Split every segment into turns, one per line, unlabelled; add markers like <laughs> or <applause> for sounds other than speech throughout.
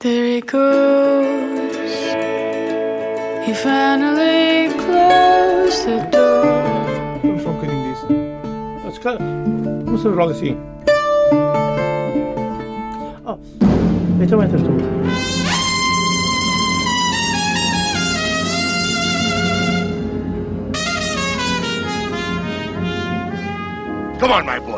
There he goes. He finally closed the door.
Vamos só um bocadinho disso. Ah, se calhar, Vamos fazer logo assim. Oh, então entra tu.
Come on, my boy.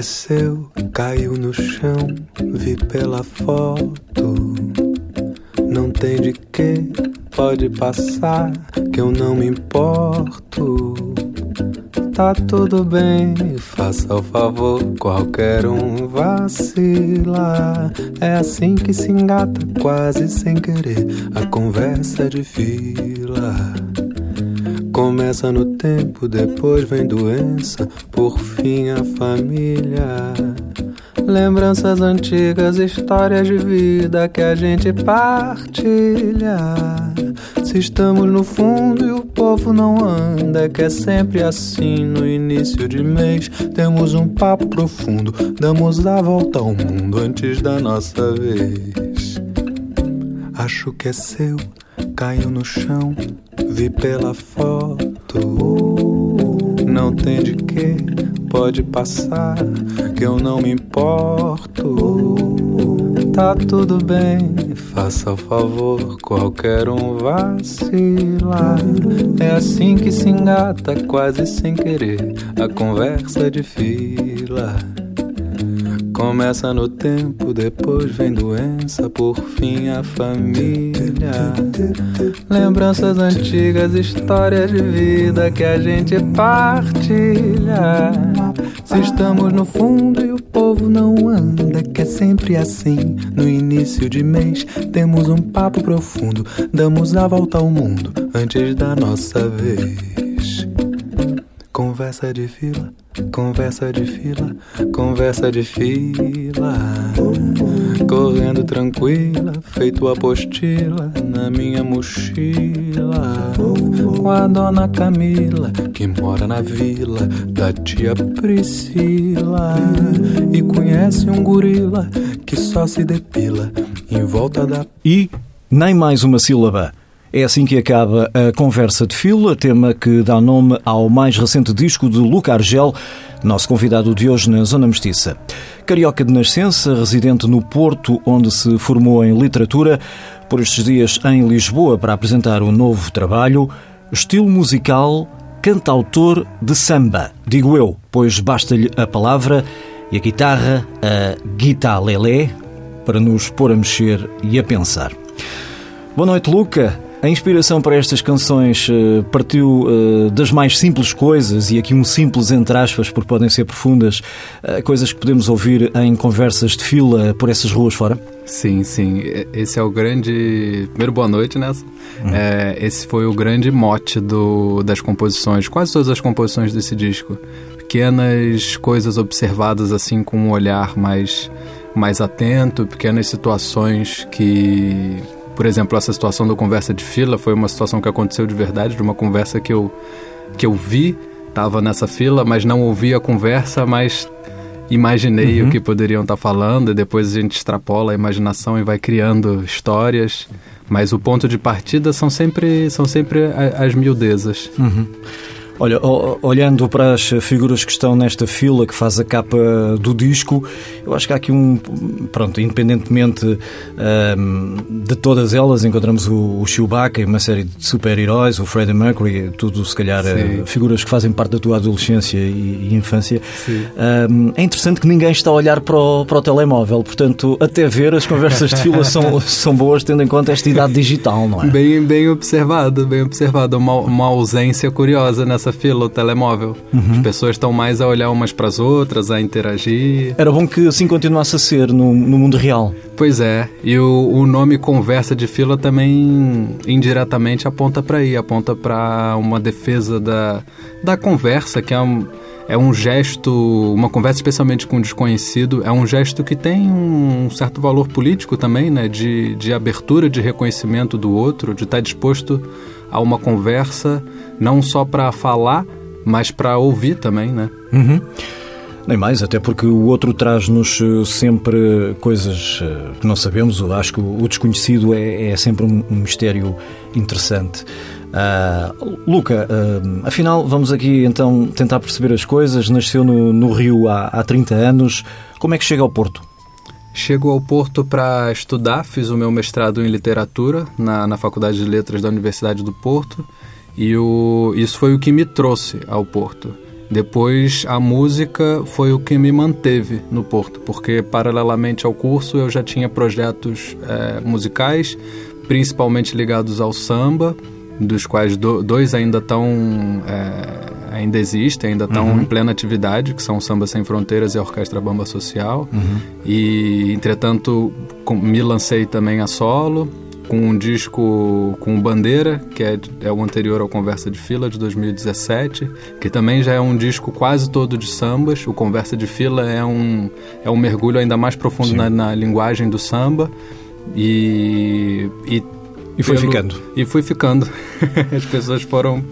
Seu, caiu no chão, vi pela foto. Não tem de que, pode passar, que eu não me importo. Tá tudo bem, faça o favor, qualquer um vacila. É assim que se engata, quase sem querer, a conversa de fila. Começa no tempo, depois vem doença, por fim a família. Lembranças antigas, histórias de vida que a gente partilha. Se estamos no fundo e o povo não anda, que é sempre assim no início de mês. Temos um papo profundo, damos a volta ao mundo antes da nossa vez. Acho que é seu, caiu no chão, vi pela foto. Não tem de que, pode passar, que eu não me importo. Tá tudo bem, faça o favor, qualquer um vacila. É assim que se engata, quase sem querer, a conversa de fila. Começa no tempo, depois vem doença, por fim a família. Lembranças antigas, histórias de vida que a gente partilha. Se estamos no fundo e o povo não anda, que é sempre assim. No início de mês, temos um papo profundo, damos a volta ao mundo antes da nossa vez. Conversa de fila, conversa de fila, conversa de fila. Correndo tranquila, feito apostila na minha mochila. Com a dona Camila, que mora na vila da tia Priscila. E conhece um gorila que só se depila em volta da
E nem mais uma sílaba. É assim que acaba a conversa de fila, tema que dá nome ao mais recente disco de Luca Argel, nosso convidado de hoje na Zona Mestiça. Carioca de nascença, residente no Porto, onde se formou em literatura, por estes dias em Lisboa para apresentar um novo trabalho, estilo musical, cantautor de samba. Digo eu, pois basta-lhe a palavra e a guitarra, a guitarra para nos pôr a mexer e a pensar. Boa noite, Luca. A inspiração para estas canções eh, partiu eh, das mais simples coisas, e aqui um simples entre aspas, porque podem ser profundas, eh, coisas que podemos ouvir em conversas de fila por essas ruas fora?
Sim, sim. Esse é o grande. Primeiro, boa noite, Nelson. É, esse foi o grande mote do, das composições, quase todas as composições desse disco. Pequenas coisas observadas assim com um olhar mais, mais atento, pequenas situações que. Por exemplo, essa situação da conversa de fila foi uma situação que aconteceu de verdade, de uma conversa que eu, que eu vi, estava nessa fila, mas não ouvi a conversa, mas imaginei
Uhum.
o que poderiam estar falando, e depois a gente extrapola a imaginação e vai criando histórias. Mas o ponto de partida são sempre, são sempre as miudezas.
Olha, olhando para as figuras que estão nesta fila que faz a capa do disco, eu acho que há aqui um. Pronto, independentemente ahm, de todas elas, encontramos o, o Chewbacca e uma série de super-heróis, o Freddie Mercury, tudo se calhar eh,
Sim.
figuras que fazem parte da tua adolescência e, e infância. Ahm, é interessante que ninguém está a olhar para o, para o telemóvel, portanto, até ver as conversas de fila <laughs> são, são boas, tendo em conta esta idade digital, não é?
Bem, bem observado, bem observado. Uma, uma ausência curiosa nessa fila, o telemóvel. As pessoas estão mais a olhar umas para as outras, a interagir.
Era bom que assim continuasse a ser no, no mundo real.
Pois é, e o, o nome conversa de fila também indiretamente aponta para aí, aponta para uma defesa da, da conversa, que é um, é um gesto, uma conversa especialmente com um desconhecido, é um gesto que tem um certo valor político também, né, de, de abertura, de reconhecimento do outro, de estar disposto a uma conversa, não só para falar, mas para ouvir também, né?
Uhum. Nem mais, até porque o outro traz-nos eh, sempre coisas eh, que não sabemos. Eu acho que o desconhecido é, é sempre um, um mistério interessante. Ah, Luca, ah, afinal, vamos aqui então tentar perceber as coisas. Nasceu no, no Rio há, há 30 anos. Como é que chega ao Porto?
Chego ao Porto para estudar, fiz o meu mestrado em literatura na, na Faculdade de Letras da Universidade do Porto e o, isso foi o que me trouxe ao Porto. Depois, a música foi o que me manteve no Porto, porque paralelamente ao curso eu já tinha projetos eh, musicais, principalmente ligados ao samba, dos quais do- dois ainda estão é, ainda existem, ainda estão em plena atividade, que são o Samba Sem Fronteiras e a Orquestra Bamba Social. E, entretanto, com- me lancei também a solo, com um disco com Bandeira, que é, é o anterior ao Conversa de Fila, de 2017, que também já é um disco quase todo de sambas. O Conversa de Fila é um, é um mergulho ainda mais profundo na, na linguagem do samba. E, e
E foi
pelo-
ficando.
E fui ficando. <laughs> As pessoas foram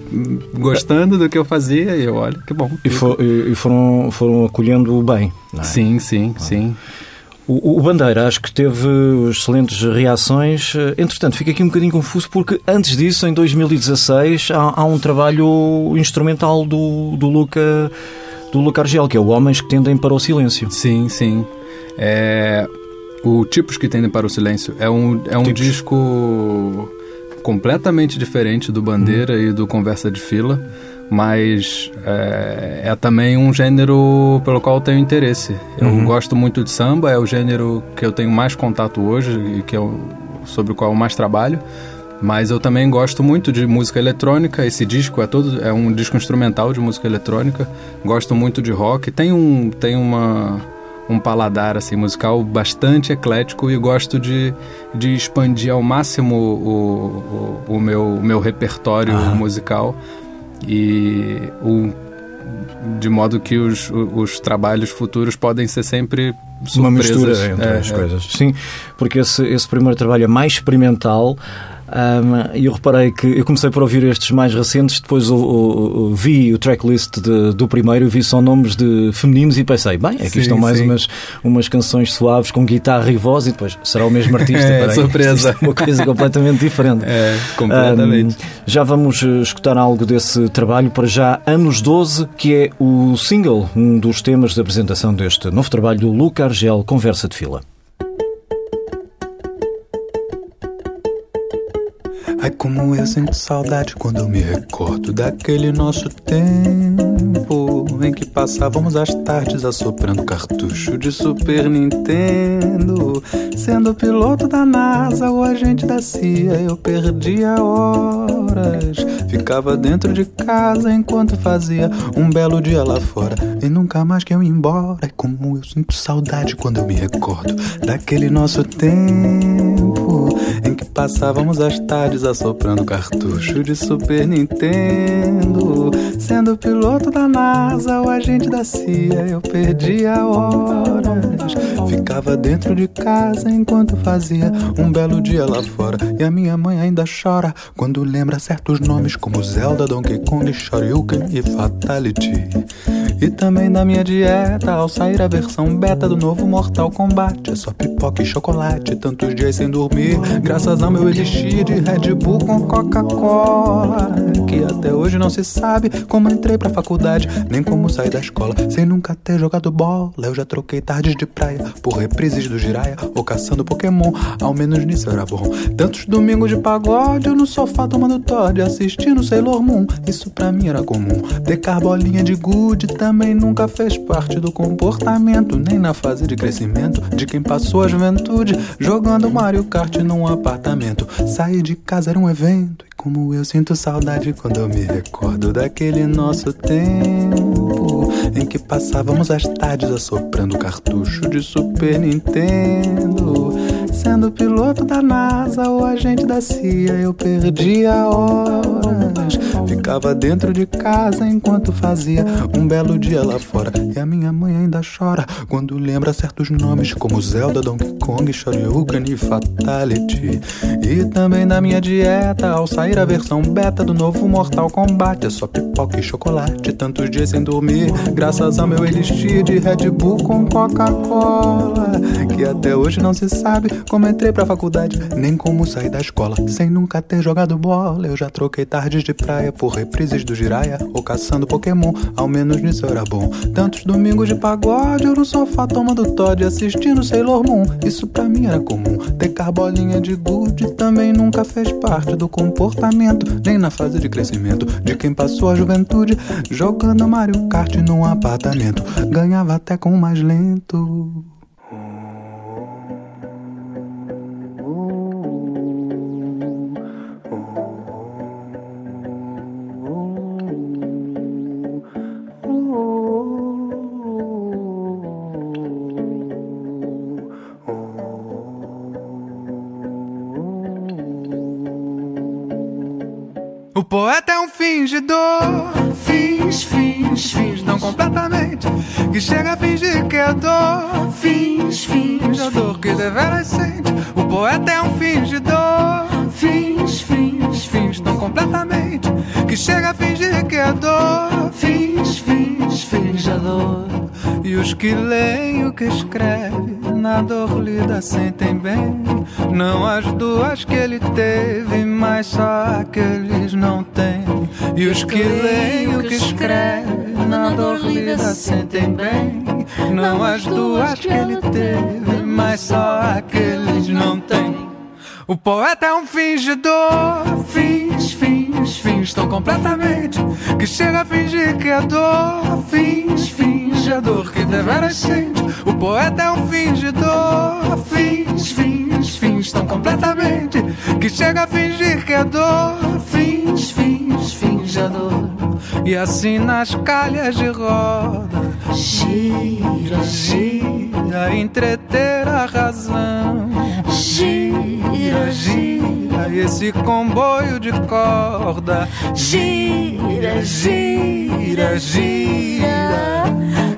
gostando do que eu fazia e eu, olha, que bom.
E, fo- e- foram, foram acolhendo bem. é?
Sim, sim, sim.
O, o Bandeira acho que teve excelentes reações. Eh, Entretanto, fico aqui um bocadinho confuso porque antes disso, em 2016, há, há um trabalho instrumental do, do Luca do Luca Argel, que é o Homens que Tendem para o Silêncio.
Sim, sim. É, o Tipos que Tendem para o Silêncio é um, é um
Tipos.
disco completamente diferente do Bandeira e do Conversa de Fila, mas é, é também um gênero pelo qual eu tenho interesse. Eu gosto muito de samba, é o gênero que eu tenho mais contato hoje e que eu, sobre o qual eu mais trabalho. Mas eu também gosto muito de música eletrônica. Esse disco é todo é um disco instrumental de música eletrônica. Gosto muito de rock. Tem um tem uma um paladar assim musical bastante eclético e gosto de, de expandir ao máximo o, o, o meu o meu repertório musical e o de modo que os, os trabalhos futuros podem ser sempre
Uma
surpresas.
mistura entre
É,
as
é.
coisas. Sim, porque esse, esse primeiro trabalho é mais experimental. E eu reparei que eu comecei por ouvir estes mais recentes, depois o- o- o- vi o tracklist de- do primeiro, vi só nomes de femininos e pensei, bem, aqui
Sim,
estão mais
sim.
umas, umas canções suaves com guitarra e voz e depois será o mesmo artista. <laughs>
É,
Peraí,
surpresa.
é uma coisa completamente diferente. <laughs>
É, completamente.
Ahm, já vamos eh, escutar algo desse trabalho para já Anos 12, que é o single, um dos temas de apresentação deste novo trabalho do Luca Argel, Conversa de Fila.
Ai, como eu sinto saudade quando eu me recordo daquele nosso tempo em que passávamos as tardes assoprando cartucho de Super Nintendo. Sendo piloto da NASA ou agente da CIA, eu perdia horas. Ficava dentro de casa enquanto fazia um belo dia lá fora. E nunca mais que eu embora. Ai, como eu sinto saudade quando eu me recordo daquele nosso tempo em que passávamos as tardes assoprando cartucho de Super Nintendo. Sendo piloto da NASA ou agente da CIA, eu perdia horas. Ficava dentro de casa enquanto fazia um belo dia lá fora. E a minha mãe ainda chora quando lembra certos nomes como Zelda, Donkey Kong, Shoryuken e Fatality. E também da minha dieta, ao sair a versão beta do novo Mortal Kombat. É só pipoca e chocolate, tantos dias sem dormir. Graças ao meu elixir de Red Bull com Coca-Cola. Que até hoje não se sabe como entrei pra faculdade, nem como saí da escola. Sem nunca ter jogado bola, eu já troquei tardes de praia por reprises do Jiraya ou caçando Pokémon. Ao menos nisso era bom. Tantos domingos de pagode, no sofá tomando Todd, assistindo Sailor Moon. Isso pra mim era comum. Decar bolinha de gude também nunca fez parte do comportamento, nem na fase de crescimento de quem passou a juventude jogando Mario Kart num apartamento. Sair de casa era um evento. E como eu sinto saudade quando eu me recordo daquele nosso tempo em que passávamos as tardes assoprando cartucho de Super Nintendo. Sendo piloto da NASA ou agente da CIA, eu perdia horas. Ficava dentro de casa enquanto fazia um belo dia lá fora. E a minha mãe ainda chora quando lembra certos nomes, como Zelda, Donkey Kong, Shoryuken e Fatality. E também da minha dieta, ao sair a versão beta do novo Mortal Kombat. É só pipoca e chocolate, tantos dias sem dormir. Graças ao meu elixir de Red Bull com Coca-Cola. Que até hoje não se sabe como entrei pra faculdade, nem como saí da escola. Sem nunca ter jogado bola, eu já troquei tardes de praia por reprises do Jiraya ou caçando Pokémon. Ao menos nisso era bom. Tantos domingos de pagode, eu no sofá tomando Todd, assistindo Sailor Moon. Isso pra mim era comum. Ter carbolinha de good também nunca fez parte do comportamento, nem na fase de crescimento de quem passou a juventude jogando Mario Kart num apartamento. Ganhava até com o mais lento.
Um fingidor. Fins, fins, fins, não completamente. Que chega a fingir que é dor. Fins, fins, a dor que deveras sente. O poeta é um fingidor. Fins, fins, fins, não completamente. Que chega a fingir que é dor. Fins, fins, fins, a dor. E os que leem o que escreve, na dor lida sentem bem. Não as duas que ele teve, mas só aqueles não têm. E os que leem o que escreve, na dor lida sentem bem. Não as duas que ele teve, mas só aqueles não têm. O poeta é um fingidor, fins, fins, fins, tão completamente que chega a fingir que é dor, fins, fins, a dor que deveras sente. O poeta é um fingidor, fins, fins, fins, tão completamente que chega a fingir que é dor, fins, fins, fins, a dor. E assim nas calhas de roda, gira, gira, entreter a razão, gira, gira, esse comboio de corda, gira, gira, gira,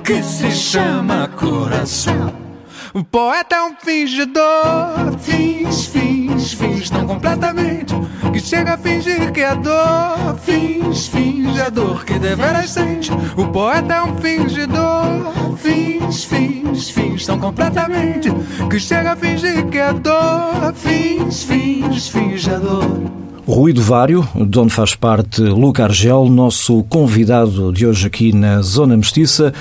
que se chama coração. O poeta é um fingidor, fins, fins, fins, não completamente. Que chega a fingir que é dor, fins, fins, a dor que deveras sente. O poeta é um fingidor, fins, fins, fins, tão completamente. Que chega a fingir que é dor, fins, fins, fins, a dor.
Ruído Vário, de onde faz parte Luca Argel, nosso convidado de hoje aqui na Zona Mestiça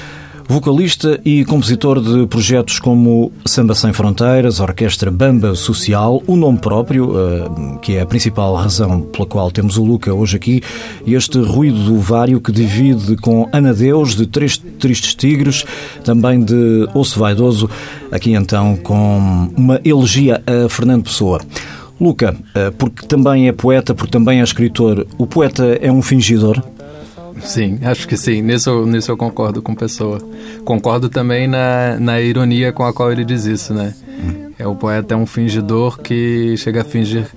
vocalista e compositor de projetos como Samba Sem Fronteiras, Orquestra Bamba Social, o nome próprio, eh, que é a principal razão pela qual temos o Luca hoje aqui, e este ruído do vário que divide com Anadeus, de Três Tristes Tigres, também de Osso Vaidoso, aqui então com uma elegia a Fernando Pessoa. Luca, eh, porque também é poeta, porque também é escritor, o poeta é um fingidor?
Sim, acho que sim. Nisso, nisso eu concordo com Pessoa. Concordo também na, na ironia com a qual ele diz isso, né? É, o poeta é um fingidor que chega a fingir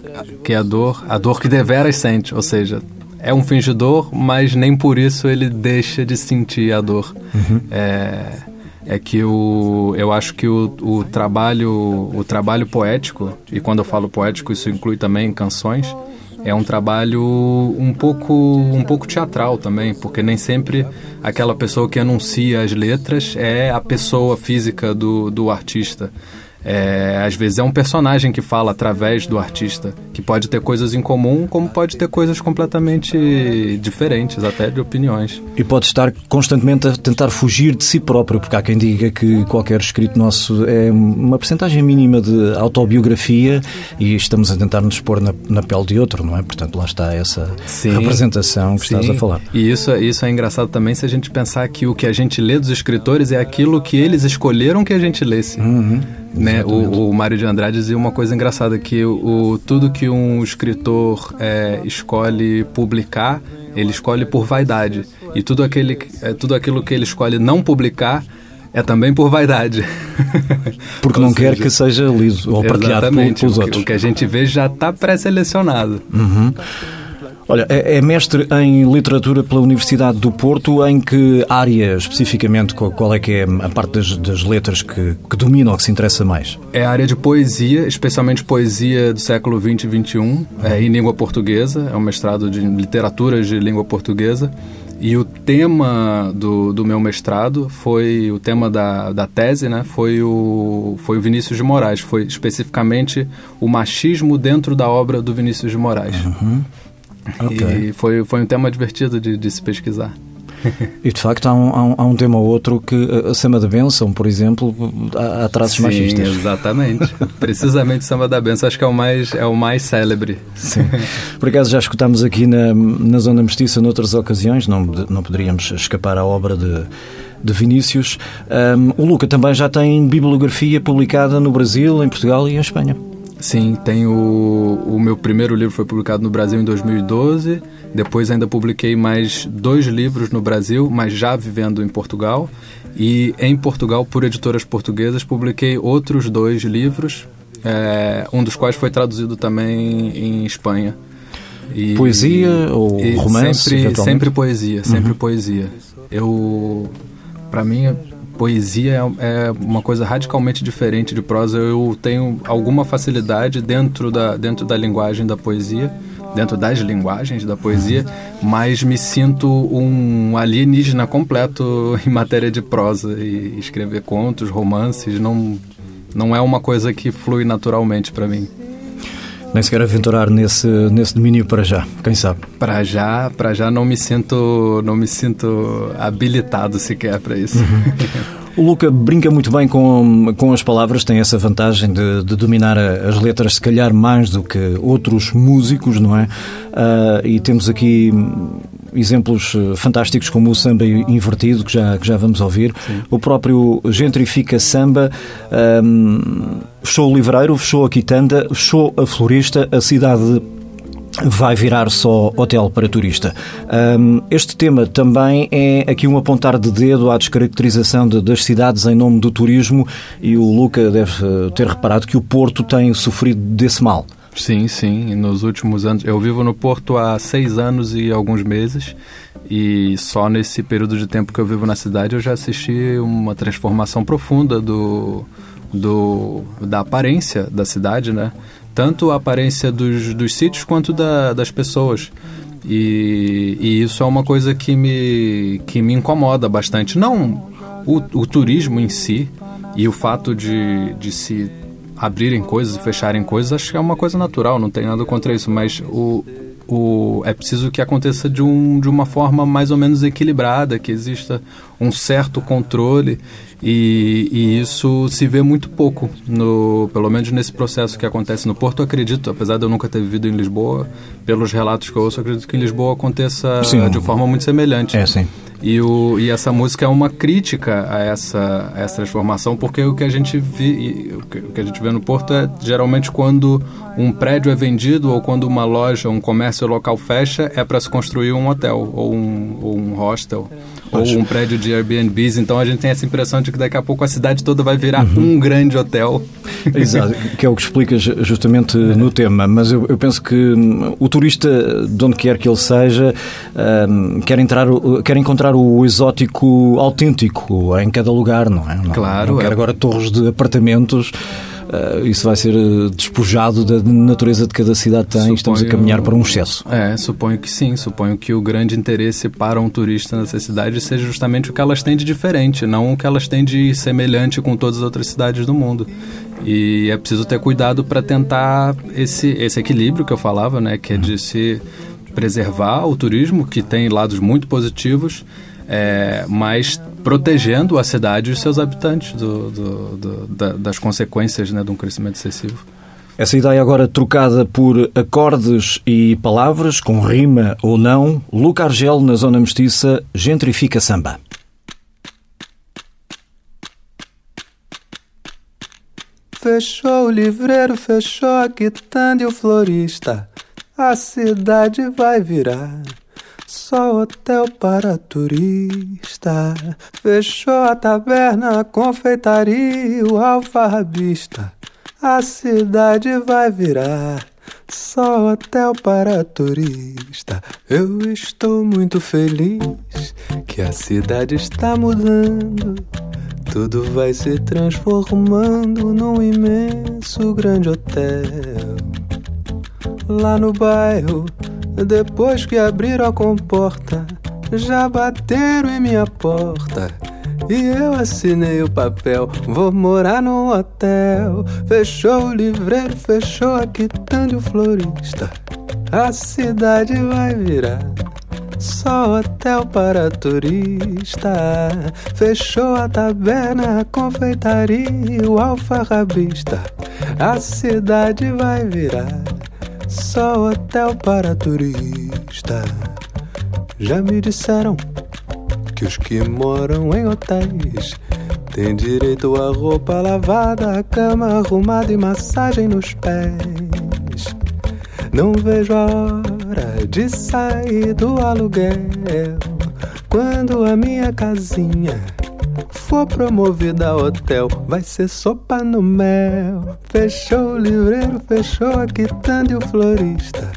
que é a dor, a dor que deveras sente, ou seja, é um fingidor, mas nem por isso ele deixa de sentir a dor.
Uhum.
É, é que o, eu acho que o, o, trabalho o trabalho poético, e quando eu falo poético isso inclui também canções, é um trabalho um pouco, um pouco teatral também, porque nem sempre aquela pessoa que anuncia as letras é a pessoa física do, do artista. É, às vezes é um personagem que fala através do artista, que pode ter coisas em comum, como pode ter coisas completamente diferentes, até de opiniões.
E pode estar constantemente a tentar fugir de si próprio, porque há quem diga que qualquer escrito nosso é uma percentagem mínima de autobiografia e estamos a tentar nos pôr na, na pele de outro, não é? Portanto, lá está essa
Sim,
representação que
sim.
estás a falar.
E isso, isso é engraçado também se a gente pensar que o que a gente lê dos escritores é aquilo que eles escolheram que a gente lesse. Né? O, o Mário de Andrade dizia uma coisa engraçada, que o, tudo que um escritor é, escolhe publicar, ele escolhe por vaidade. E tudo, aquele, é, tudo aquilo que ele escolhe não publicar é também por vaidade. <laughs>
Porque não quer
seja,
que seja lido ou partilhado pelos
o, que,
outros.
o que a gente vê já está pré-selecionado.
Olha, é é mestre em literatura pela Universidade do Porto. Em que área especificamente? Qual é que é a parte das, das letras que, que domina ou que se interessa mais?
É a área de poesia, especialmente poesia do século XX e XXI, é, em língua portuguesa. É um mestrado de literatura de língua portuguesa. E o tema do, do meu mestrado foi, o tema da, da tese, né, foi o, foi o Vinícius de Moraes. Foi especificamente o machismo dentro da obra do Vinícius de Moraes.
Ok.
E foi, foi um tema divertido de, de se pesquisar.
E de facto há um, há um, há um tema ou outro que a a Sema da Benção, por exemplo, há, há traços
Sim,
machistas.
exatamente. <laughs> Precisamente Samba da Benção, acho que é o mais, é o mais célebre.
Sim. Por acaso já escutámos aqui na, na Zona Mestiça noutras ocasiões, não, não poderíamos escapar à obra de, de Vinícius. Ahm, o Luca também já tem bibliografia publicada no Brasil, em Portugal e em Espanha.
Sim, tem o, o meu primeiro livro foi publicado no Brasil em 2012. Depois ainda publiquei mais dois livros no Brasil, mas já vivendo em Portugal. E em Portugal, por editoras portuguesas, publiquei outros dois livros, é, um dos quais foi traduzido também em Espanha. E-
Poesia ou
e
romance,
Sempre?
Uhum.
sempre poesia, sempre poesia. Eu, para mim, poesia é, é uma coisa radicalmente diferente de prosa. Eu tenho alguma facilidade dentro da, dentro da linguagem da poesia, dentro das linguagens da poesia, mas me sinto um alienígena completo <laughs> em matéria de prosa e escrever contos, romances não não é uma coisa que flui naturalmente para mim.
Nem sequer aventurar nesse, nesse domínio para já, quem sabe.
Para já, para já não me sinto, não me sinto habilitado sequer para isso.
O Luca brinca muito bem com, com as palavras, tem essa vantagem de, de dominar as letras, se calhar mais do que outros músicos, não é? Ah, e temos aqui exemplos eh, fantásticos como o samba invertido, que já, que já vamos ouvir. O próprio Gentrifica Samba hum, fechou o Livreiro, fechou a Quitanda, fechou a Florista, a cidade vai virar só hotel para turista. Hum, este tema também é aqui um apontar de dedo à descaracterização de- das cidades em nome do turismo e o Luca deve eh, ter reparado que o Porto tem sofrido desse mal.
Sim, sim. Nos últimos anos, eu vivo no Porto há seis anos e alguns meses e só nesse período de tempo que eu vivo na cidade eu já assisti uma transformação profunda do, do da aparência da cidade, né? Tanto a aparência dos, dos sítios quanto da, das pessoas. E, e isso é uma coisa que me, que me incomoda bastante. Não o, o turismo em si e o fato de, de se abrirem coisas e fecharem coisas, acho que é uma coisa natural, não tem nada contra isso, mas o, o, é preciso que aconteça de, um, de uma forma mais ou menos equilibrada, que exista um certo controle e, e isso se vê muito pouco, no, pelo menos nesse processo que acontece no Porto. Acredito, apesar de eu nunca ter vivido em Lisboa, pelos relatos que eu ouço, acredito que em Lisboa aconteça
Sim.
de forma muito semelhante.
É, sim.
E, o, e essa música é uma crítica a essa, a essa transformação, porque o que a gente e o que, a gente vê no Porto é geralmente quando um prédio é vendido ou quando uma loja, um comércio local fecha, é para se construir um hotel ou um, ou um hostel ou um prédio de Airbnbs. Então a gente tem essa impressão de que daqui a pouco a cidade toda vai virar um grande hotel. <laughs>
Exato, que é o que explicas justamente no tema, mas eu, eu penso que hum, o turista, de onde quer que ele seja, hum, quer, entrar, quer encontrar o exótico autêntico em cada lugar, não é? Não,
Claro,
não
é.
agora torres de apartamentos uh, isso vai ser uh, despojado da natureza de cada cidade tem. Suponho, Estamos a caminhar para um excesso.
É, suponho que sim. Suponho que o grande interesse para um turista nessa cidade seja justamente o que elas têm de diferente, não o que elas têm de semelhante com todas as outras cidades do mundo. E é preciso ter cuidado para tentar esse, esse equilíbrio que eu falava, né? Que é de se preservar o turismo, que tem lados muito positivos, é, mas protegendo a cidade e os seus habitantes do, do, do, da, das consequências né, de um crescimento excessivo.
Essa ideia agora trocada por acordes e palavras, com rima ou não, Luca Argel na Zona Mestiça gentrifica samba.
Fechou o livreiro, fechou a quitanda e o florista. A cidade vai virar só hotel para turista. Fechou a taberna, a confeitaria, o alfarrabista. A cidade vai virar só hotel para turista. Eu estou muito feliz que a cidade está mudando. Tudo vai se transformando num imenso grande hotel. Lá no bairro depois que abriram a comporta, já bateram em minha porta. E eu assinei o papel, vou morar num hotel. Fechou o livreiro, fechou a quitanda e o florista. A cidade vai virar só hotel para turista. Fechou a taberna, a confeitaria o alfarrabista. A cidade vai virar só hotel para turista. Já me disseram que os que moram em hotéis têm direito a roupa lavada, a cama arrumada e massagem nos pés. Não vejo a hora de sair do aluguel quando a minha casinha for promovida a hotel, vai ser sopa no mel. Fechou o livreiro, fechou a quitanda e o florista.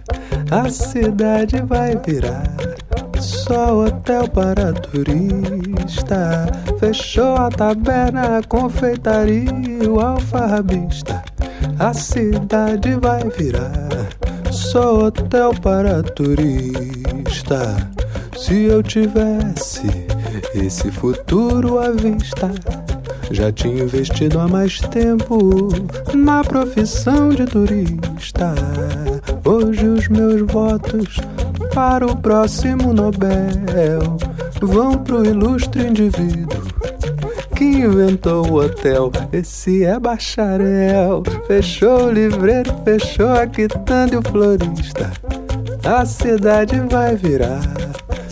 A cidade vai virar só hotel para turista. Fechou a taberna, a confeitaria e o alfarrabista. A cidade vai virar só hotel para turista. Se eu tivesse esse futuro à vista. Já tinha investido há mais tempo na profissão de turista. Hoje os meus votos para o próximo Nobel vão pro ilustre indivíduo que inventou o hotel. Esse é bacharel. Fechou o livreiro, fechou a quitanda e o florista. A cidade vai virar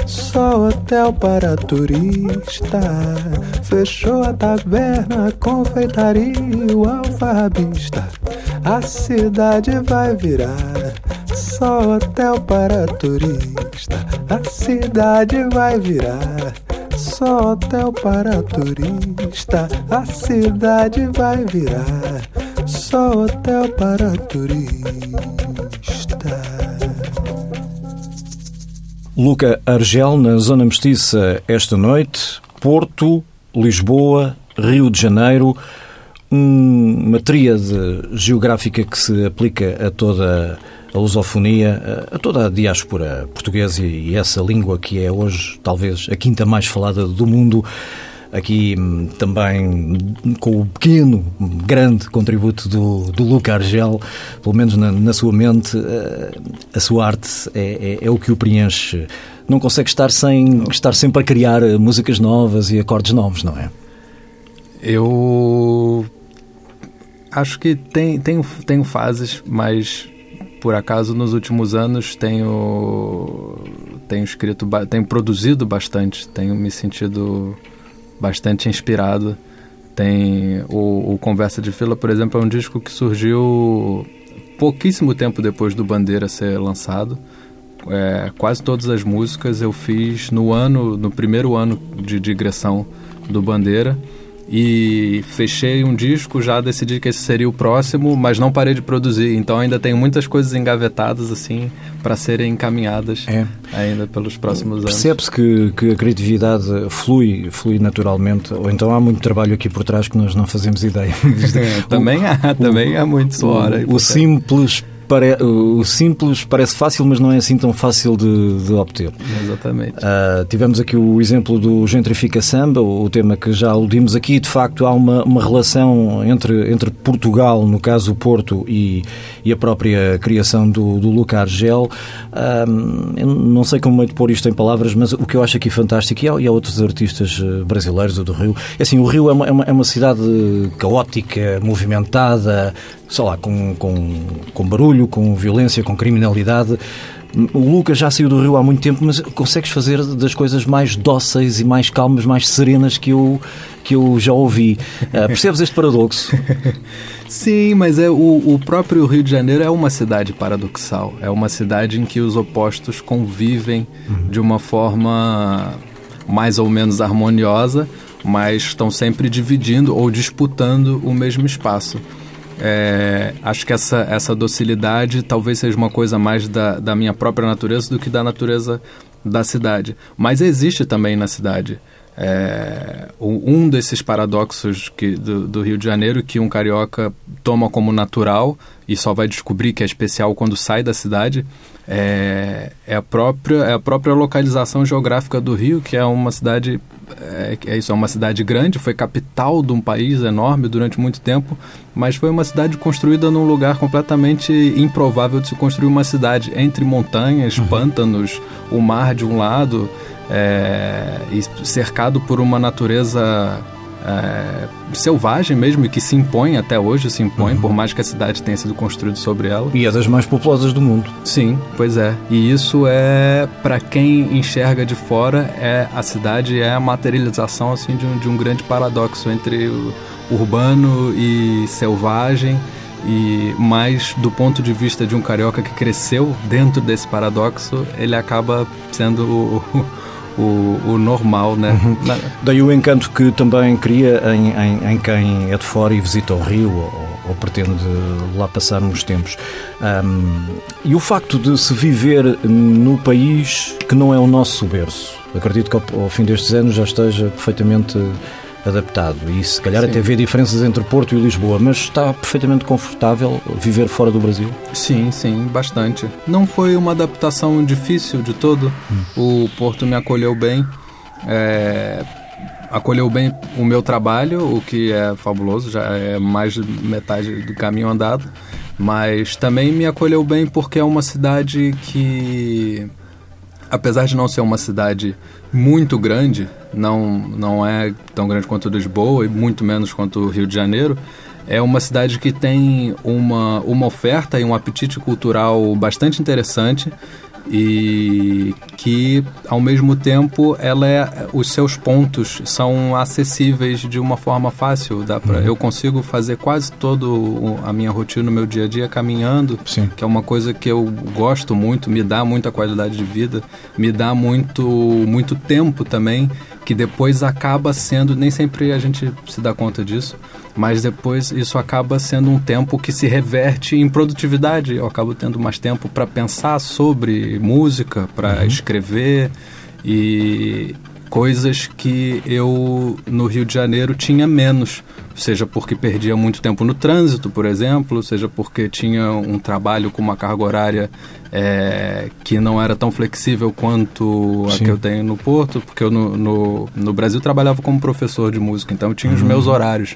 só hotel para turista. Fechou a taberna, a confeitaria o alfarrabista. A cidade vai virar só hotel para turista. A cidade vai virar só hotel para turista. A cidade vai virar só hotel para turista.
Luca Argel, na Zona Mestiça, esta noite. Porto, Lisboa, Rio de Janeiro. uma tríade geográfica que se aplica a toda a lusofonia, a toda a diáspora portuguesa e essa língua que é hoje talvez a quinta mais falada do mundo aqui hum, também com o pequeno, grande contributo do, do Luca Argel, pelo menos na, na sua mente, eh, a sua arte é, é, é, o que o preenche. Não consegue estar sem estar sempre a criar músicas novas e acordes novos, não é?
Eu acho que tem, tenho, tenho fases, mas por acaso nos últimos anos tenho tenho escrito, tenho produzido bastante, tenho me sentido bastante inspirado. Tem o, o, Conversa de Fila, por exemplo, é um disco que surgiu pouquíssimo tempo depois do Bandeira ser lançado. É, quase todas as músicas eu fiz no ano, no primeiro ano de digressão do Bandeira. E fechei um disco, já decidi que esse seria o próximo, mas não parei de produzir. Então ainda tenho muitas coisas engavetadas assim para serem encaminhadas
É.
ainda pelos próximos anos.
Percebe-se que, que a criatividade flui, flui naturalmente, ou então há muito trabalho aqui por trás que nós não fazemos ideia. <laughs>
também há, também há muito suor.
o, o simples pare- o simples parece fácil, mas não é assim tão fácil de, de obter.
Exatamente.
Ah, tivemos aqui o exemplo do Gentrifica Samba, o tema que já aludimos aqui. De facto, há uma, uma relação entre, entre Portugal, no caso o Porto, e, e a própria criação do, do Luca Argel. Ah, eu não sei como é de pôr isto em palavras, mas o que eu acho aqui fantástico, e há, e há outros artistas eh, brasileiros, o do Rio, é assim, o Rio é uma, é uma, é uma cidade caótica, movimentada, sei lá, com, com, com barulho, com violência, com criminalidade. O Lucas já saiu do Rio há muito tempo, mas consegues fazer das coisas mais dóceis e mais calmas, mais serenas que eu, que eu já ouvi. Ah, percebes este paradoxo? <laughs>
Sim, mas é o, o próprio Rio de Janeiro é uma cidade paradoxal. É uma cidade em que os opostos convivem de uma forma mais ou menos harmoniosa, mas estão sempre dividindo ou disputando o mesmo espaço. É, acho que essa, essa docilidade talvez seja uma coisa mais da, da minha própria natureza do que da natureza da cidade. Mas existe também na cidade. É, um desses paradoxos que, do, do, Rio de Janeiro que um carioca toma como natural e só vai descobrir que é especial quando sai da cidade é, é a, própria, é a própria localização geográfica do Rio, que é uma cidade é, é, isso, é uma cidade grande, foi capital de um país enorme durante muito tempo, mas foi uma cidade construída num lugar completamente improvável de se construir uma cidade entre montanhas, uhum. pântanos, o mar de um lado, é, e cercado por uma natureza é, selvagem mesmo e que se impõe até hoje, se impõe, uhum. por mais que a cidade tenha sido construída sobre ela.
E é das mais populosas do mundo.
Sim, pois é. E isso é, para quem enxerga de fora, é a cidade é a materialização assim de um, de um grande paradoxo entre o urbano e selvagem. E mais do ponto de vista de um carioca que cresceu dentro desse paradoxo, ele acaba sendo o, o, o normal, né?
Uhum. Daí o encanto que também cria em, em, em, quem é de fora e visita o Rio ou, ou pretende lá passar uns tempos. Um, e o facto de se viver no país que não é o nosso berço. Acredito que ao, ao fim destes anos já esteja perfeitamente adaptado e se calhar Sim. até vê diferenças entre Porto e Lisboa, mas está perfeitamente confortável viver fora do Brasil?
Sim, sim, bastante. Não foi uma adaptação difícil de todo. Hum. O Porto me acolheu bem. É, acolheu bem o meu trabalho, o que é fabuloso, já é mais de metade do caminho andado. Mas também me acolheu bem porque é uma cidade que apesar de não ser uma cidade muito grande, não, não é tão grande quanto Lisboa e muito menos quanto o Rio de Janeiro, é uma cidade que tem uma, uma oferta e um apetite cultural bastante interessante e que ao mesmo tempo ela é, os seus pontos são acessíveis de uma forma fácil dá pra, uhum. eu consigo fazer quase todo a minha rotina no meu dia a dia caminhando
Sim.
que é uma coisa que eu gosto muito me dá muita qualidade de vida me dá muito muito tempo também que depois acaba sendo nem sempre a gente se dá conta disso mas depois isso acaba sendo um tempo que se reverte em produtividade. Eu acabo tendo mais tempo para pensar sobre música, para uhum. escrever e coisas que eu no Rio de Janeiro tinha menos, seja porque perdia muito tempo no trânsito, por exemplo, seja porque tinha um trabalho com uma carga horária é, que não era tão flexível quanto Sim. a que eu tenho no Porto, porque eu no, no, no, Brasil trabalhava como professor de música, então eu tinha uhum. os meus horários.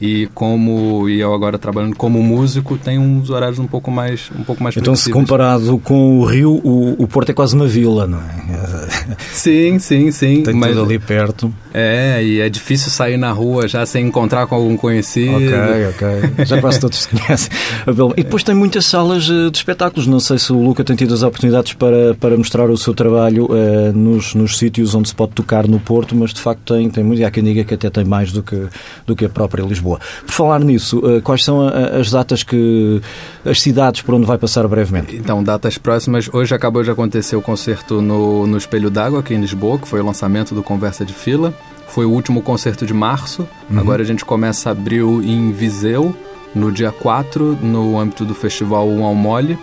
E como e eu agora trabalhando como músico, tenho uns horários um pouco mais um pouco mais
Então,
flexíveis.
se comparado com o Rio, o, o Porto é quase uma vila, não é? <laughs>
Sim, sim, sim.
Tem
mas,
tudo ali perto.
É, e é difícil sair na rua já sem encontrar com algum conhecido.
Ok, ok. Já quase todos se <laughs> conhecem. <laughs> E depois tem muitas salas de espetáculos. Não sei se o Luca tem tido as oportunidades para, para mostrar o seu trabalho uh, nos, nos sítios onde se pode tocar no Porto, mas de facto tem, tem muito. E há quem diga que até tem mais do que, do que a própria Lisboa. Por falar nisso, uh, quais são a, as datas que. as cidades por onde vai passar brevemente?
Então, datas próximas. Hoje acabou de acontecer o concerto no, no Espelho d'Água, aqui em Lisboa, que foi o lançamento do Conversa de Fila foi o último concerto de março. Agora a gente começa abril em Viseu, no dia 4, no âmbito do festival Um ao Mole.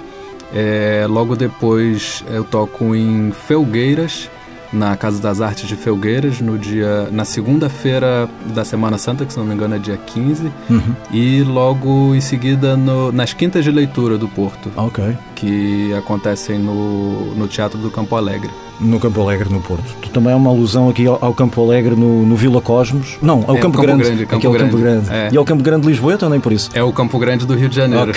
É, logo depois eu toco em Felgueiras, na Casa das Artes de Felgueiras, no dia, na segunda-feira da Semana Santa, que se não me engano é dia 15. E logo em seguida no- nas Quintas de Leitura do Porto,
Ok.
Que acontecem no, no Teatro do Campo Alegre.
No Campo Alegre, no Porto. Tu também é uma alusão aqui ao, ao Campo Alegre no, no Vila Cosmos. Não, ao
É,
Campo,
Campo
Grande.
Grande, Campo
aquele Campo
Grande.
Grande.
É.
E ao Campo Grande de Lisboa também por isso.
É o Campo Grande do Rio de Janeiro.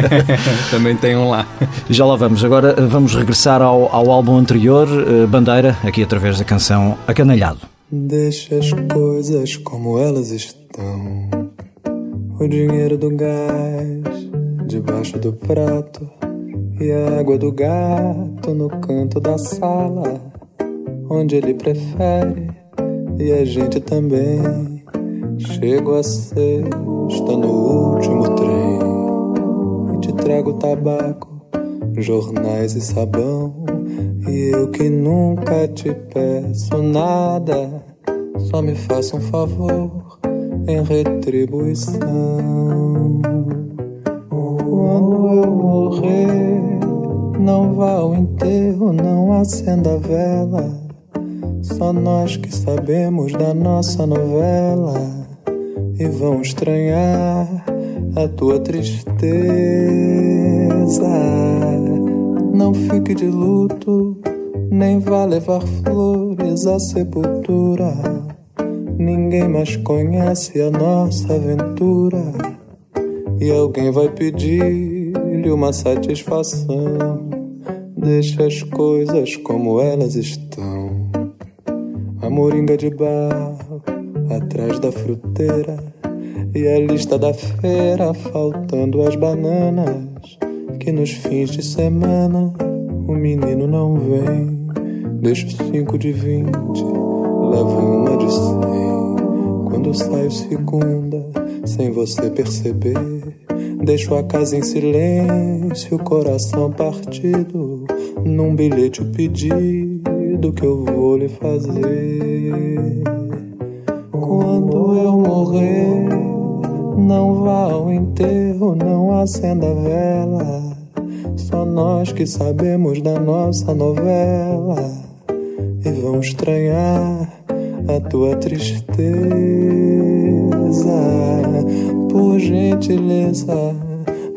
<laughs> Também tem um lá.
Já lá vamos. Agora eh, vamos regressar ao, ao álbum anterior, eh, Bandeira, aqui através da canção Acanalhado.
Deixa as coisas como elas estão. O dinheiro do gás debaixo do prato e a água do gato no canto da sala, onde ele prefere e a gente também. Chego a sexta no último trem e te trago tabaco, jornais e sabão. E eu que nunca te peço nada, só me faça um favor em retribuição. Quando eu morrer, não vá ao enterro, não acenda a vela. Só nós que sabemos da nossa novela e vão estranhar a tua tristeza. Não fique de luto, nem vá levar flores à sepultura. Ninguém mais conhece a nossa aventura. E alguém vai pedir-lhe uma satisfação. Deixa as coisas como elas estão. A moringa de barro atrás da fruteira. E a lista da feira faltando as bananas. Que nos fins de semana o menino não vem. Deixo cinco de vinte, levo uma de cem. Quando saio segunda, sem você perceber. Deixo a casa em silêncio, coração partido. Num bilhete o pedido que eu vou lhe fazer. Quando eu morrer, não vá ao enterro, não acenda a vela. Só nós que sabemos da nossa novela e vão estranhar a tua tristeza. Por gentileza,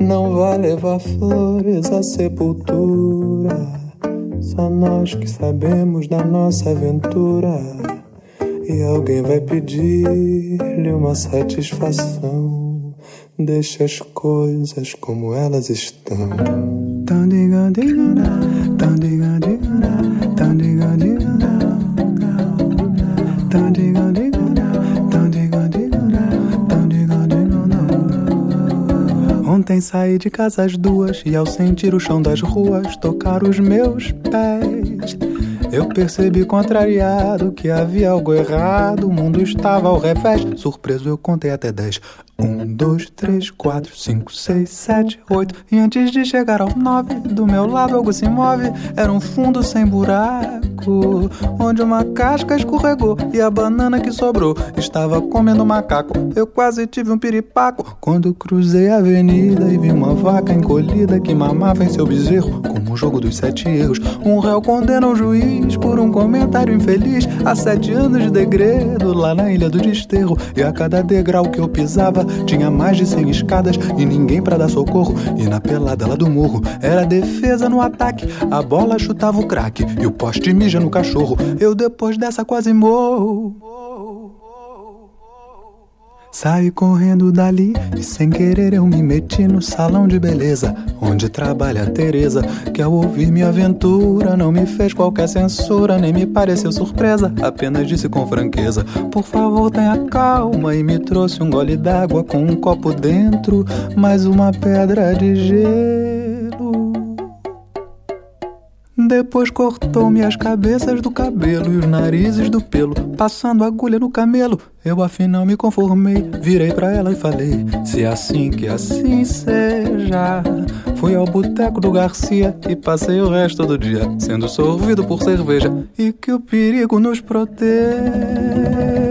não vá levar flores à sepultura. Só nós que sabemos da nossa aventura. E alguém vai pedir-lhe uma satisfação. Deixa as coisas como elas estão. Tão diga, Ontem saí de casa às duas e ao sentir o chão das ruas tocar os meus pés. Eu percebi contrariado que havia algo errado, o mundo estava ao revés. Surpreso eu contei até dez. Um, dois, três, quatro, cinco, seis, sete, oito. E antes de chegar ao nove, do meu lado algo se move. Era um fundo sem buraco, onde uma casca escorregou e a banana que sobrou estava comendo macaco. Eu quase tive um piripaco quando cruzei a avenida e vi uma vaca encolhida que mamava em seu bezerro, como um jogo dos sete erros. Um réu condena o juiz por um comentário infeliz a sete anos de degredo lá na ilha do desterro. E a cada degrau que eu pisava tinha mais de cem escadas e ninguém pra dar socorro. E na pelada lá do morro era defesa no ataque, a bola chutava o craque e o poste mija no cachorro. Eu depois dessa quase morro. Saí correndo dali e sem querer eu me meti no salão de beleza onde trabalha a Teresa, que ao ouvir minha aventura não me fez qualquer censura, nem me pareceu surpresa, apenas disse com franqueza: Por favor, tenha calma e me trouxe um gole d'água com um copo dentro, mais uma pedra de gelo. Depois cortou-me as cabeças do cabelo e os narizes do pelo, passando agulha no camelo. Eu afinal me conformei, virei pra ela e falei: Se é assim que assim seja. Fui ao boteco do Garcia e passei o resto do dia sendo sorvido por cerveja e que o perigo nos proteja.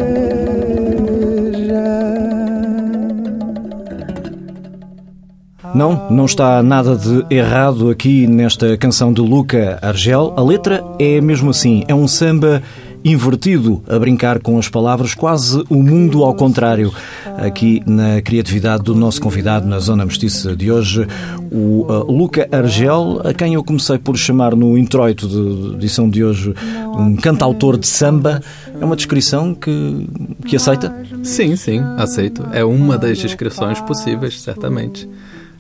Não, não está nada de errado aqui nesta canção de Luca Argel. A letra é mesmo assim, é um samba invertido, a brincar com as palavras, quase o mundo ao contrário. Aqui na criatividade do nosso convidado na Zona Mestiça de hoje, o uh, Luca Argel, a quem eu comecei por chamar no introito de edição de hoje um cantautor de samba. É uma descrição que, que aceita?
Sim, sim, aceito. É uma das descrições possíveis, certamente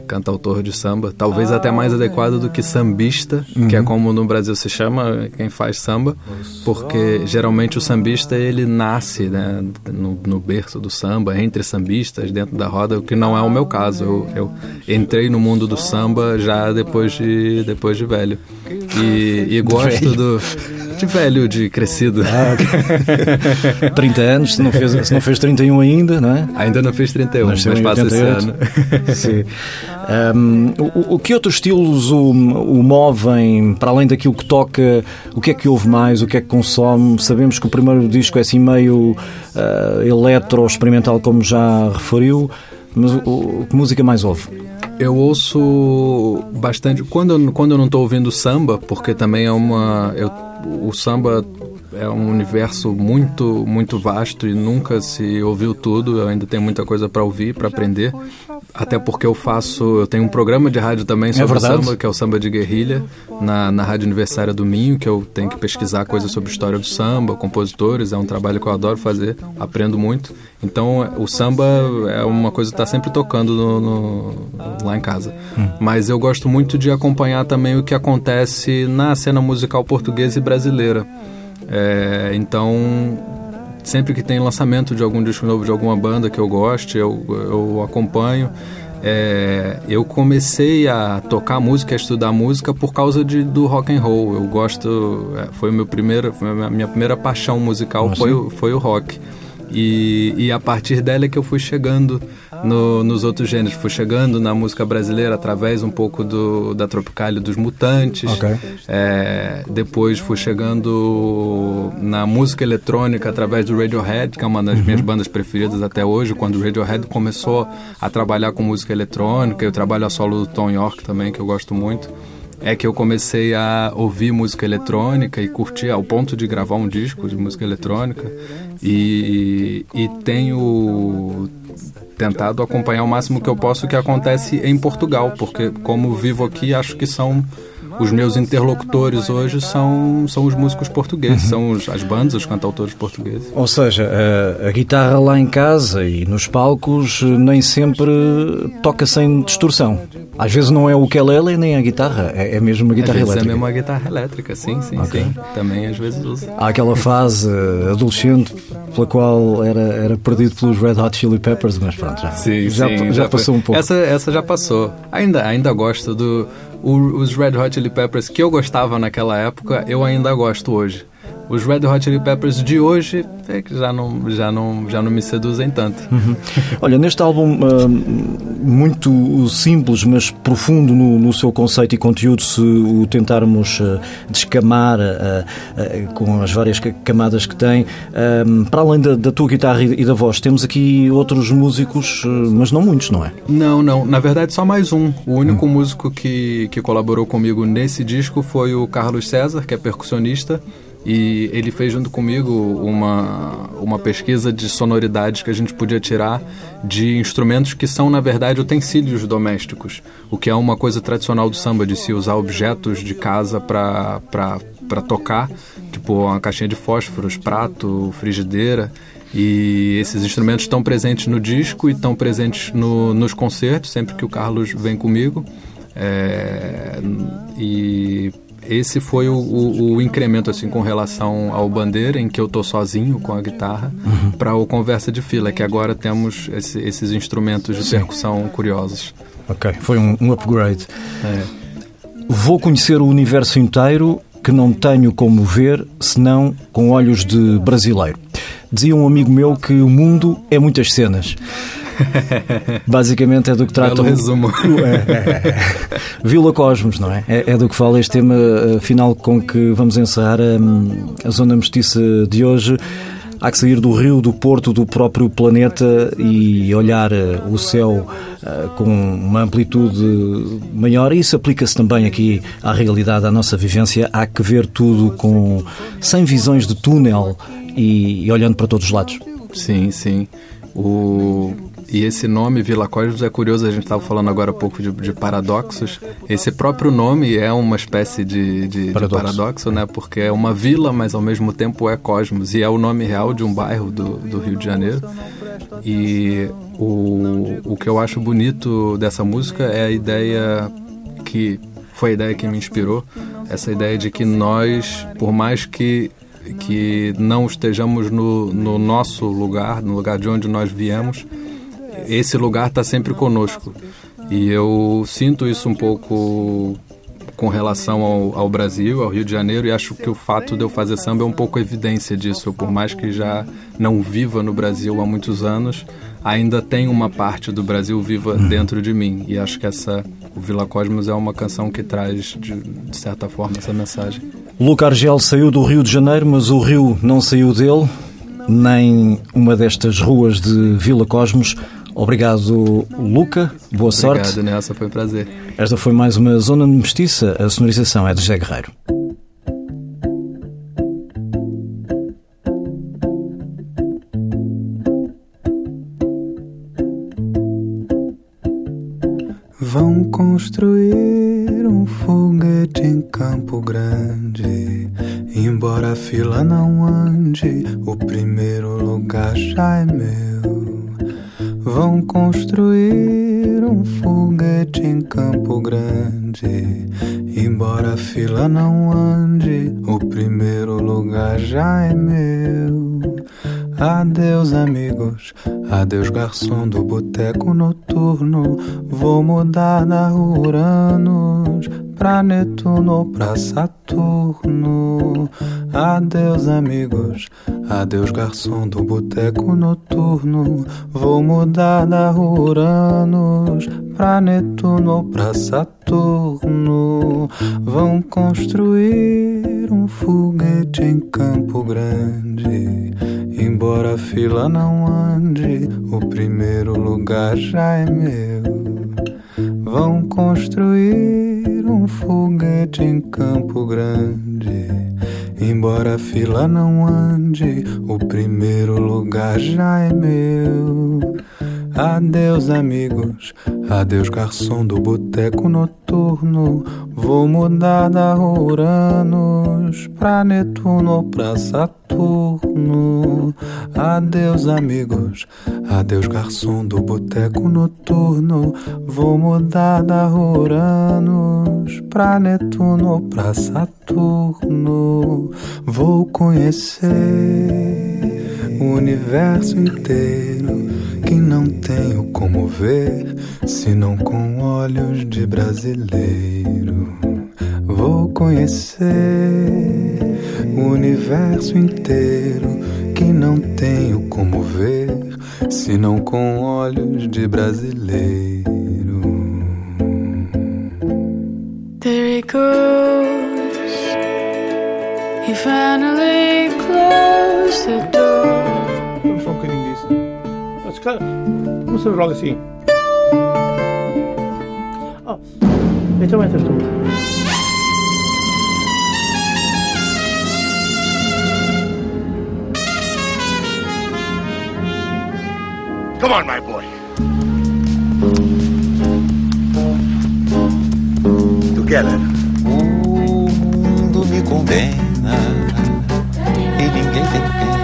cantautor de samba, talvez até mais adequado do que sambista, uhum. que é como no Brasil se chama quem faz samba, porque geralmente o sambista ele nasce né, no, no, berço do samba, entre sambistas, dentro da roda, o que não é o meu caso. Eu, eu entrei no mundo do samba já depois de, depois de velho. E, e gosto do de velho, de crescido. Ah,
30 <laughs> anos, se não, fez, se não fez 31 ainda, não é?
Ainda não fez 31, Nasceu mas passa esse ano. <laughs>
Sim. Um, o, o, que outros estilos o, o movem, para além daquilo que toca, o que é que ouve mais, o que é que consome? Sabemos que o primeiro disco é assim meio uh, eletro, experimental, como já referiu, mas o, que música mais ouve?
Eu ouço bastante. Quando, quando eu não estou ouvindo samba, porque também é uma. Eu, o samba é um universo muito muito vasto e nunca se ouviu tudo. Eu ainda tenho muita coisa para ouvir, para aprender. Até porque eu faço, eu tenho um programa de rádio também sobre é samba, que é o Samba de Guerrilha, na, na Rádio Aniversária do Minho, que eu tenho que pesquisar coisas sobre história do samba, compositores, é um trabalho que eu adoro fazer, aprendo muito. Então, o samba é uma coisa que está sempre tocando no, no, lá em casa. Hum. Mas eu gosto muito de acompanhar também o que acontece na cena musical portuguesa e brasileira. É, então, sempre que tem lançamento de algum disco novo de alguma banda que eu goste, eu, eu acompanho. É, eu comecei a tocar música, a estudar música por causa de, do rock and roll. Eu gosto, é, foi o meu primeiro, a minha primeira paixão musical foi, foi o rock. E, e a partir dela é que eu fui chegando no, nos outros gêneros. Fui chegando na música brasileira através um pouco do, da Tropicália dos Mutantes. Okay. É, depois fui chegando na música eletrônica através do Radiohead, que é uma das uhum. minhas bandas preferidas até hoje. Quando o Radiohead começou a trabalhar com música eletrônica, eu trabalho a solo do Tom York também, que eu gosto muito é que eu comecei a ouvir música eletrônica e curtir ao ponto de gravar um disco de música eletrônica e, e tenho tentado acompanhar o máximo que eu posso o que acontece em Portugal, porque como vivo aqui, acho que são os meus interlocutores hoje são, são os músicos portugueses, uhum. são os, as bandas, os cantautores portugueses.
Ou seja, a, a, guitarra lá em casa e nos palcos nem sempre toca sem distorção. Às vezes não é o ukulele nem a guitarra, é, é mesmo a guitarra
às
vezes
elétrica.
é
mesmo a guitarra elétrica, sim, sim, okay. sim. Também às vezes usa.
Há aquela fase adolescente pela qual era, era perdido pelos Red Hot Chili Peppers, mas pronto, já,
sim,
já,
sim,
já, já passou um pouco.
Essa, essa já passou. Ainda, ainda gosto do os Red Hot Chili Peppers que eu gostava naquela época, eu ainda gosto hoje. Os Red Hot Chili Peppers de hoje é que já não, já não, já não me seduzem tanto.
Uhum. Olha, neste álbum uh, muito simples, mas profundo no, no, seu conceito e conteúdo, se o tentarmos uh, descamar uh, com as várias camadas que tem, para além da, da, tua guitarra e, da voz, temos aqui outros músicos, mas não muitos, não é?
Não, não. Na verdade, só mais um. O único uhum. músico que, que colaborou comigo nesse disco foi o Carlos César, que é percussionista. E ele fez junto comigo uma, uma pesquisa de sonoridades que a gente podia tirar de instrumentos que são, na verdade, utensílios domésticos. O que é uma coisa tradicional do samba, de se usar objetos de casa para tocar, tipo uma caixinha de fósforos, prato, frigideira. E esses instrumentos estão presentes no disco e estão presentes no, nos concertos, sempre que o Carlos vem comigo. É, e esse foi o, o, o, incremento assim com relação ao Bandeira, em que eu tô sozinho com a guitarra, uhum. para o Conversa de Fila, que agora temos esse, esses instrumentos de Sim. percussão curiosos.
Ok, foi um, um upgrade. É. Vou conhecer o universo inteiro que não tenho como ver, senão com olhos de brasileiro. Dizia um amigo meu que o mundo é muitas cenas. <laughs> Basicamente é do que trata.
Belo resumo.
Vila Cosmos, não é? é? é? do que fala este tema uh, final com que vamos encerrar um, a Zona Mestiça de hoje. Há que sair do rio, do porto, do próprio planeta e olhar uh, o céu com uma amplitude maior. Isso aplica-se também aqui à realidade, à nossa vivência. Há que ver tudo com sem visões de túnel e, e olhando para todos os lados.
Sim, sim. O, e esse nome Vila Cosmos é curioso, a gente estava falando agora há pouco de, de, paradoxos. Esse próprio nome é uma espécie de, de, paradoxo. de, paradoxo. né? Porque é uma vila, mas ao mesmo tempo é Cosmos. E é o nome real de um bairro do, do Rio de Janeiro. E o, o que eu acho bonito dessa música é a ideia que foi a ideia que me inspirou. Essa ideia de que nós, por mais que que não estejamos no, no nosso lugar, no lugar de onde nós viemos, esse lugar está sempre conosco. E eu sinto isso um pouco com relação ao, ao, Brasil, ao Rio de Janeiro, e acho que o fato de eu fazer samba é um pouco evidência disso. Por mais que já não viva no Brasil há muitos anos, ainda tem uma parte do Brasil viva uhum. dentro de mim. E acho que essa o Vila Cosmos é uma canção que traz, de, de certa forma, essa mensagem.
Luca Argel saiu do Rio de Janeiro, mas o Rio não saiu dele, nem uma destas ruas de Vila Cosmos. Obrigado, Luca. Boa
Obrigado,
sorte.
Obrigado, Nelson. Foi um prazer.
Esta foi mais uma Zona de Mestiça. A sonorização é de José Guerreiro.
Vão construir um foguete em Campo Grande. Embora a fila não ande, o primeiro lugar já é meu. Vão construir um foguete em Campo Grande. Embora a fila não ande, o primeiro lugar já é meu. Adeus, amigos. Adeus, garçom do boteco noturno. Vou mudar da Uranus pra Netuno, pra Saturno. Adeus, amigos. Adeus, garçom do boteco noturno. Vou mudar da Uranus pra Netuno, pra Saturno. Vão construir um foguete em Campo Grande. Embora a fila não ande, o primeiro lugar já é meu. Vão construir um foguete em Campo Grande. Embora a fila não ande, o primeiro lugar já é meu. Adeus, amigos. Adeus, garçom do boteco noturno. Vou mudar da Uranus pra Netuno, pra Saturno. Adeus, amigos. Adeus, garçom do boteco noturno. Vou mudar da Uranus pra Netuno, pra Saturno. Vou conhecer o universo inteiro que não tenho como ver, senão com olhos de brasileiro. Vou conhecer o universo inteiro que não tenho como ver, senão com olhos de brasileiro.
There he goes. He finally closed the door.
Vamos só um bocadinho disso. Mas, cara, vamos fazer logo assim. Oh, então entras tu.
Come on, my boy. Together.
O mundo me condena e ninguém tem pena.